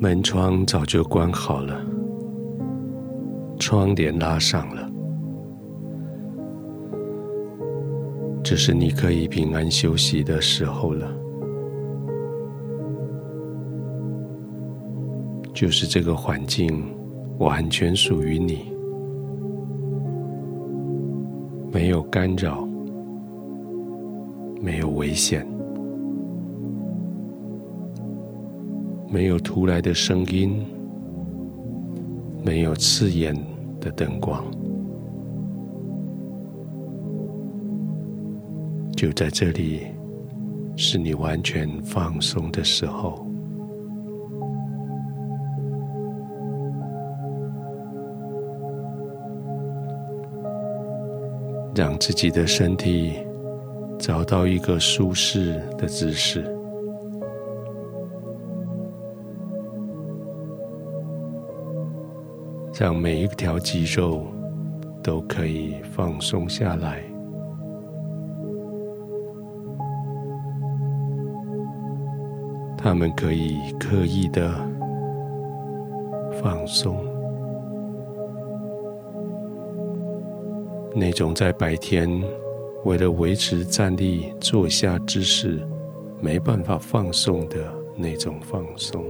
门窗早就关好了，窗帘拉上了，这是你可以平安休息的时候了。就是这个环境完全属于你，没有干扰，没有危险。没有突来的声音，没有刺眼的灯光，就在这里，是你完全放松的时候。让自己的身体找到一个舒适的姿势。让每一条肌肉都可以放松下来，他们可以刻意的放松，那种在白天为了维持站立、坐下姿势没办法放松的那种放松。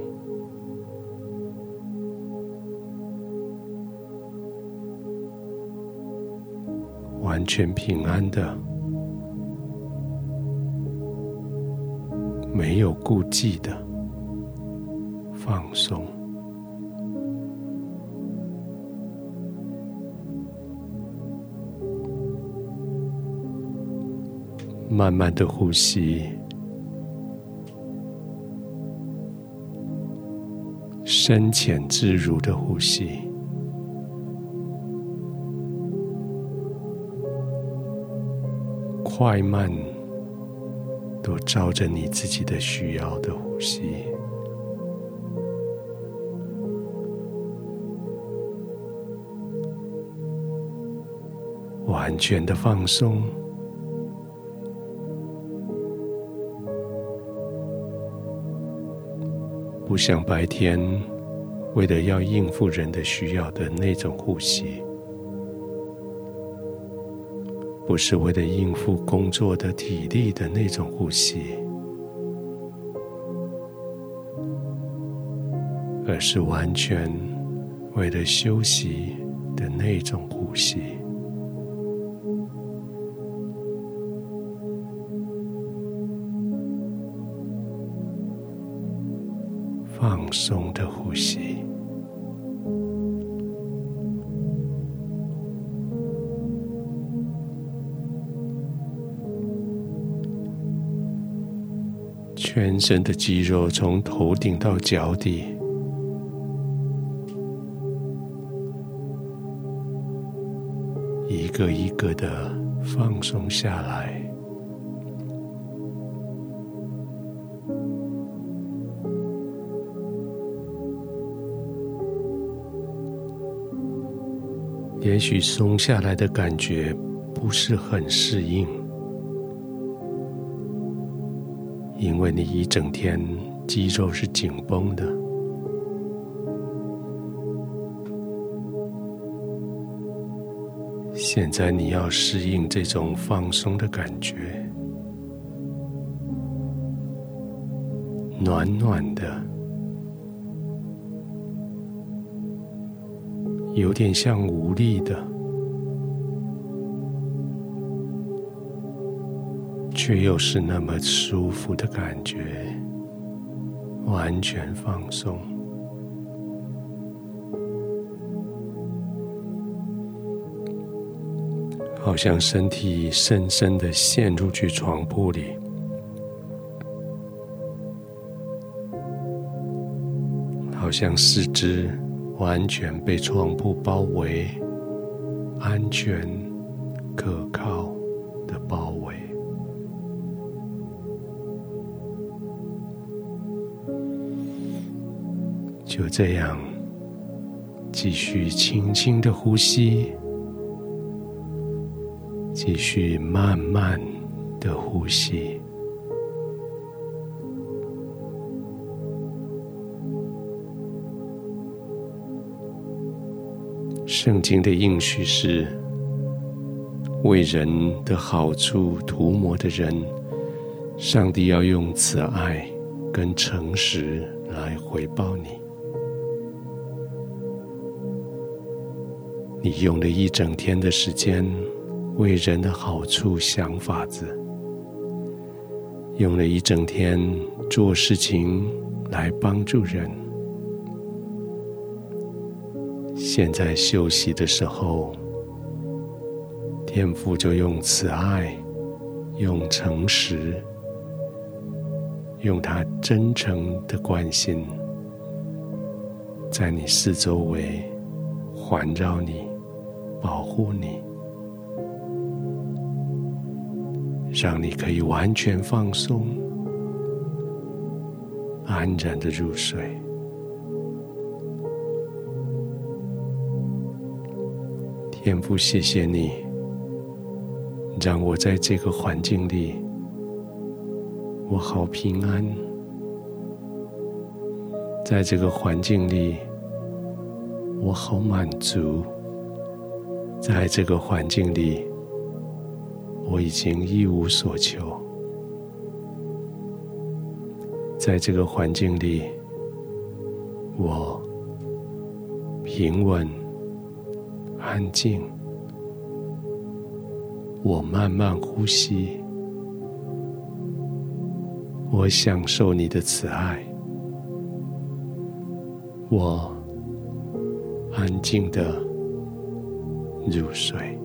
完全平安的，没有顾忌的放松，慢慢的呼吸，深浅自如的呼吸。快慢都照着你自己的需要的呼吸，完全的放松，不像白天为了要应付人的需要的那种呼吸。不是为了应付工作的体力的那种呼吸，而是完全为了休息的那种呼吸，放松的呼吸。全身的肌肉从头顶到脚底，一个一个的放松下来，也许松下来的感觉不是很适应。因为你一整天肌肉是紧绷的，现在你要适应这种放松的感觉，暖暖的，有点像无力的。却又是那么舒服的感觉，完全放松，好像身体深深的陷入去床铺里，好像四肢完全被床铺包围，安全可靠。就这样，继续轻轻的呼吸。继续慢慢的呼吸。圣经的应许是为人的好处涂抹的人，上帝要用慈爱跟诚实来回报你。你用了一整天的时间，为人的好处想法子，用了一整天做事情来帮助人。现在休息的时候，天父就用慈爱，用诚实，用他真诚的关心，在你四周围环绕你，保护你，让你可以完全放松，安然的入睡。天父，谢谢你，让我在这个环境里，我好平安；在这个环境里，我好满足；在这个环境里，我已经一无所求；在这个环境里，我平稳。安静，我慢慢呼吸，我享受你的慈爱，我安静的入睡。